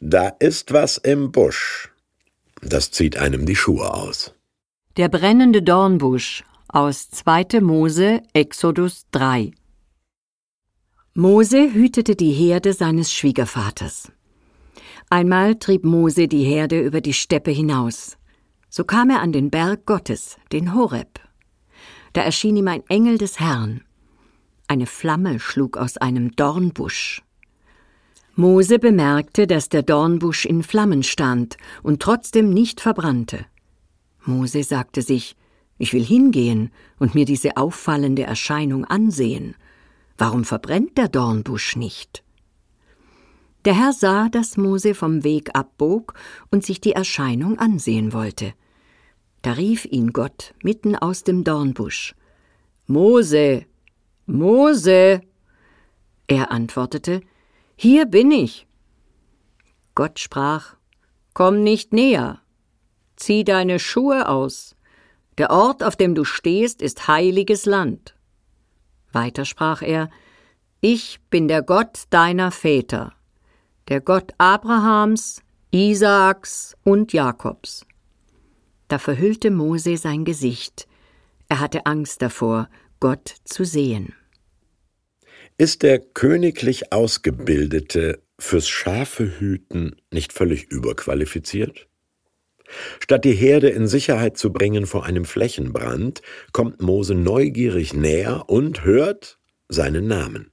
Da ist was im Busch. Das zieht einem die Schuhe aus. Der brennende Dornbusch aus 2. Mose, Exodus 3. Mose hütete die Herde seines Schwiegervaters. Einmal trieb Mose die Herde über die Steppe hinaus. So kam er an den Berg Gottes, den Horeb. Da erschien ihm ein Engel des Herrn. Eine Flamme schlug aus einem Dornbusch. Mose bemerkte, dass der Dornbusch in Flammen stand und trotzdem nicht verbrannte. Mose sagte sich, ich will hingehen und mir diese auffallende Erscheinung ansehen. Warum verbrennt der Dornbusch nicht? Der Herr sah, dass Mose vom Weg abbog und sich die Erscheinung ansehen wollte. Da rief ihn Gott mitten aus dem Dornbusch. Mose, Mose. Er antwortete, Hier bin ich. Gott sprach, Komm nicht näher, zieh deine Schuhe aus, der Ort, auf dem du stehst, ist heiliges Land. Weiter sprach er, Ich bin der Gott deiner Väter, der Gott Abrahams, Isaaks und Jakobs. Da verhüllte Mose sein Gesicht, er hatte Angst davor, Gott zu sehen. Ist der königlich Ausgebildete fürs Schafehüten nicht völlig überqualifiziert? Statt die Herde in Sicherheit zu bringen vor einem Flächenbrand, kommt Mose neugierig näher und hört seinen Namen.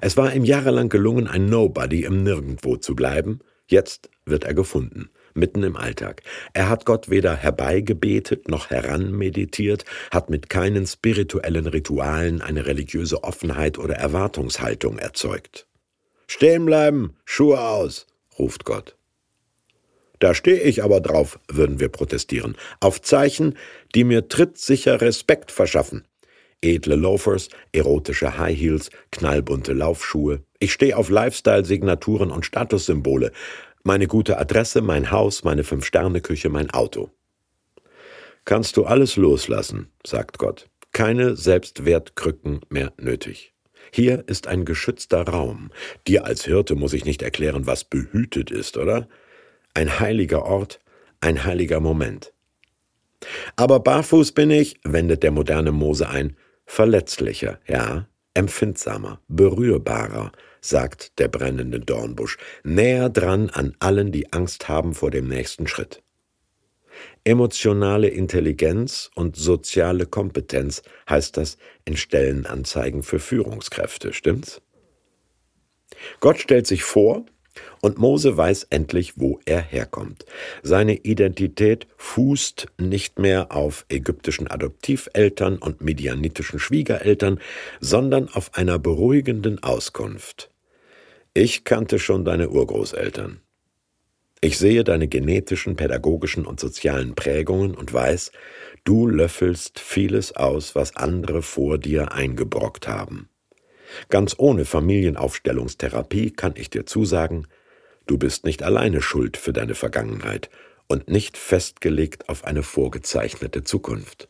Es war ihm jahrelang gelungen, ein Nobody im Nirgendwo zu bleiben. Jetzt wird er gefunden, mitten im Alltag. Er hat Gott weder herbeigebetet noch heranmeditiert, hat mit keinen spirituellen Ritualen eine religiöse Offenheit oder Erwartungshaltung erzeugt. Stehen bleiben, Schuhe aus, ruft Gott. Da stehe ich aber drauf, würden wir protestieren. Auf Zeichen, die mir trittsicher Respekt verschaffen edle Loafers, erotische High Heels, knallbunte Laufschuhe. Ich stehe auf Lifestyle-Signaturen und Statussymbole. Meine gute Adresse, mein Haus, meine Fünf-Sterne-Küche, mein Auto. Kannst du alles loslassen, sagt Gott. Keine Selbstwertkrücken mehr nötig. Hier ist ein geschützter Raum. Dir als Hirte muss ich nicht erklären, was behütet ist, oder? Ein heiliger Ort, ein heiliger Moment. Aber barfuß bin ich, wendet der moderne Mose ein, Verletzlicher, ja, empfindsamer, berührbarer, sagt der brennende Dornbusch, näher dran an allen, die Angst haben vor dem nächsten Schritt. Emotionale Intelligenz und soziale Kompetenz heißt das in Stellenanzeigen für Führungskräfte, stimmt's? Gott stellt sich vor, und Mose weiß endlich, wo er herkommt. Seine Identität fußt nicht mehr auf ägyptischen Adoptiveltern und medianitischen Schwiegereltern, sondern auf einer beruhigenden Auskunft. Ich kannte schon deine Urgroßeltern. Ich sehe deine genetischen, pädagogischen und sozialen Prägungen und weiß, du löffelst vieles aus, was andere vor dir eingebrockt haben. Ganz ohne Familienaufstellungstherapie kann ich dir zusagen, du bist nicht alleine schuld für deine Vergangenheit und nicht festgelegt auf eine vorgezeichnete Zukunft.